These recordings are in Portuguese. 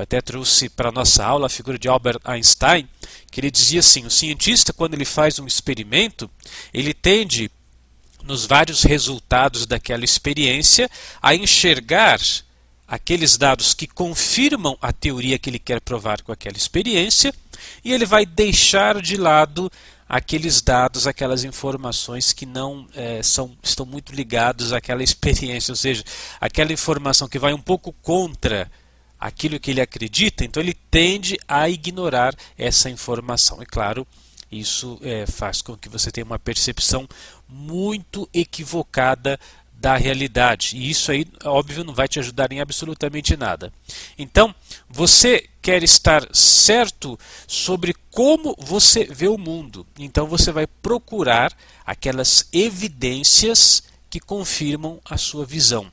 até trouxe para a nossa aula a figura de Albert Einstein, que ele dizia assim: o cientista, quando ele faz um experimento, ele tende, nos vários resultados daquela experiência, a enxergar aqueles dados que confirmam a teoria que ele quer provar com aquela experiência, e ele vai deixar de lado aqueles dados, aquelas informações que não é, são, estão muito ligados àquela experiência, ou seja, aquela informação que vai um pouco contra aquilo que ele acredita, então ele tende a ignorar essa informação. E claro, isso é, faz com que você tenha uma percepção muito equivocada da realidade. E isso aí, óbvio, não vai te ajudar em absolutamente nada. Então, você quer estar certo sobre como você vê o mundo. Então, você vai procurar aquelas evidências que confirmam a sua visão.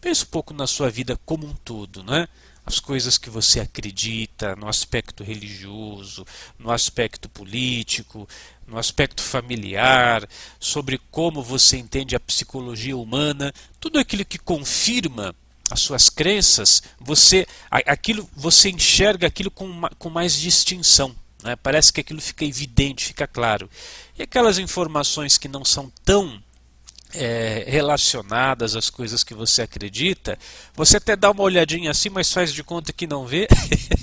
Pense um pouco na sua vida como um todo, né? As coisas que você acredita no aspecto religioso, no aspecto político, no aspecto familiar, sobre como você entende a psicologia humana, tudo aquilo que confirma as suas crenças, você aquilo você enxerga aquilo com, com mais distinção. Né? Parece que aquilo fica evidente, fica claro. E aquelas informações que não são tão é, relacionadas às coisas que você acredita, você até dá uma olhadinha assim, mas faz de conta que não vê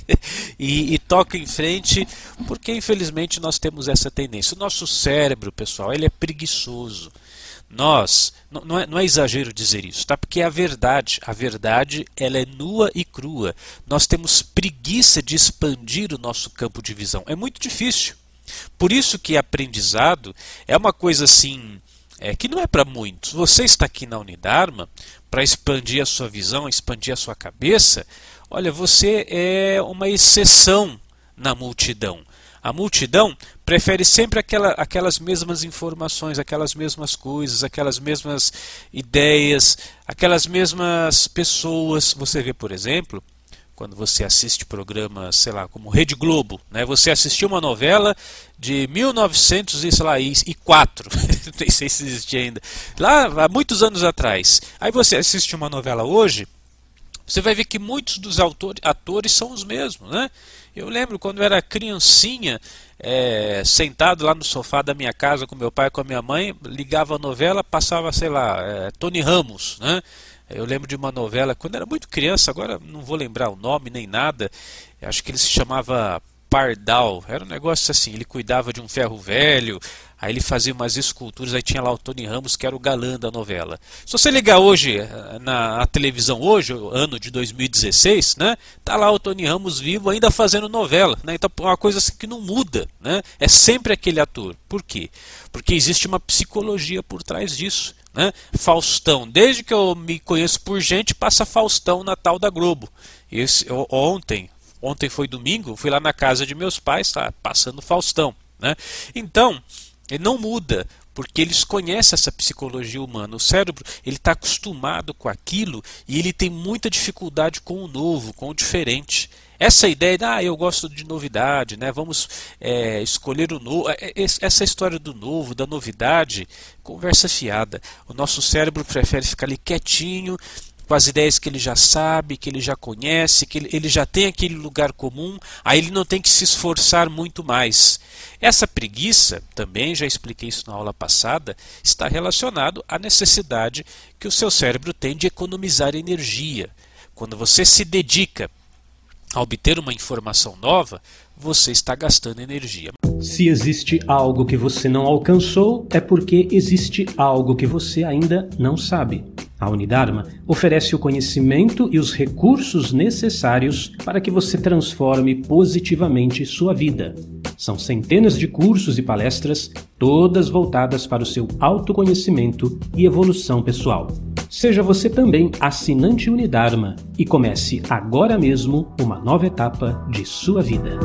e, e, toca em frente, porque infelizmente nós temos essa tendência. O nosso cérebro, pessoal, ele é preguiçoso. Nós, não é, não é exagero dizer isso, tá? Porque é a verdade. A verdade ela é nua e crua. Nós temos preguiça de expandir o nosso campo de visão. É muito difícil. Por isso que aprendizado é uma coisa assim é, que não é para muitos. Você está aqui na Unidarma para expandir a sua visão, expandir a sua cabeça. Olha, você é uma exceção na multidão. A multidão prefere sempre aquela, aquelas mesmas informações, aquelas mesmas coisas, aquelas mesmas ideias, aquelas mesmas pessoas. Você vê, por exemplo, quando você assiste programas, sei lá, como Rede Globo, né? Você assistiu uma novela de 1904, não sei se existe ainda, lá há muitos anos atrás. Aí você assiste uma novela hoje, você vai ver que muitos dos autores, atores são os mesmos, né? Eu lembro quando eu era criancinha, é, sentado lá no sofá da minha casa com meu pai e com a minha mãe, ligava a novela, passava, sei lá, é, Tony Ramos, né? Eu lembro de uma novela, quando era muito criança, agora não vou lembrar o nome nem nada, acho que ele se chamava Pardal, era um negócio assim, ele cuidava de um ferro velho, aí ele fazia umas esculturas, aí tinha lá o Tony Ramos, que era o galã da novela. Se você ligar hoje eh, na televisão hoje, ano de 2016, né, tá lá o Tony Ramos vivo ainda fazendo novela, né? Então é uma coisa assim que não muda, né? É sempre aquele ator. Por quê? Porque existe uma psicologia por trás disso. Né? Faustão, desde que eu me conheço por gente, passa Faustão na tal da Globo. Esse, ontem, ontem foi domingo, fui lá na casa de meus pais, tá passando Faustão. Né? Então, ele não muda, porque eles conhecem essa psicologia humana. O cérebro ele está acostumado com aquilo e ele tem muita dificuldade com o novo, com o diferente. Essa ideia de, ah, eu gosto de novidade, né? vamos é, escolher o novo. É, é, essa história do novo, da novidade, conversa fiada. O nosso cérebro prefere ficar ali quietinho, com as ideias que ele já sabe, que ele já conhece, que ele, já tem aquele lugar comum, aí ele não tem que se esforçar muito mais. Essa preguiça, também já expliquei isso na aula passada, está relacionado à necessidade que o seu cérebro tem de economizar energia. Quando você se dedica a obter uma informação nova, você está gastando energia. Se existe algo que você não alcançou, é porque existe algo que você ainda não sabe. A Unidarma oferece o conhecimento e os recursos necessários para que você transforme positivamente sua vida. São centenas de cursos e palestras, todas voltadas para o seu autoconhecimento e evolução pessoal. Seja você também assinante Unidarma e comece agora mesmo uma nova etapa de sua vida.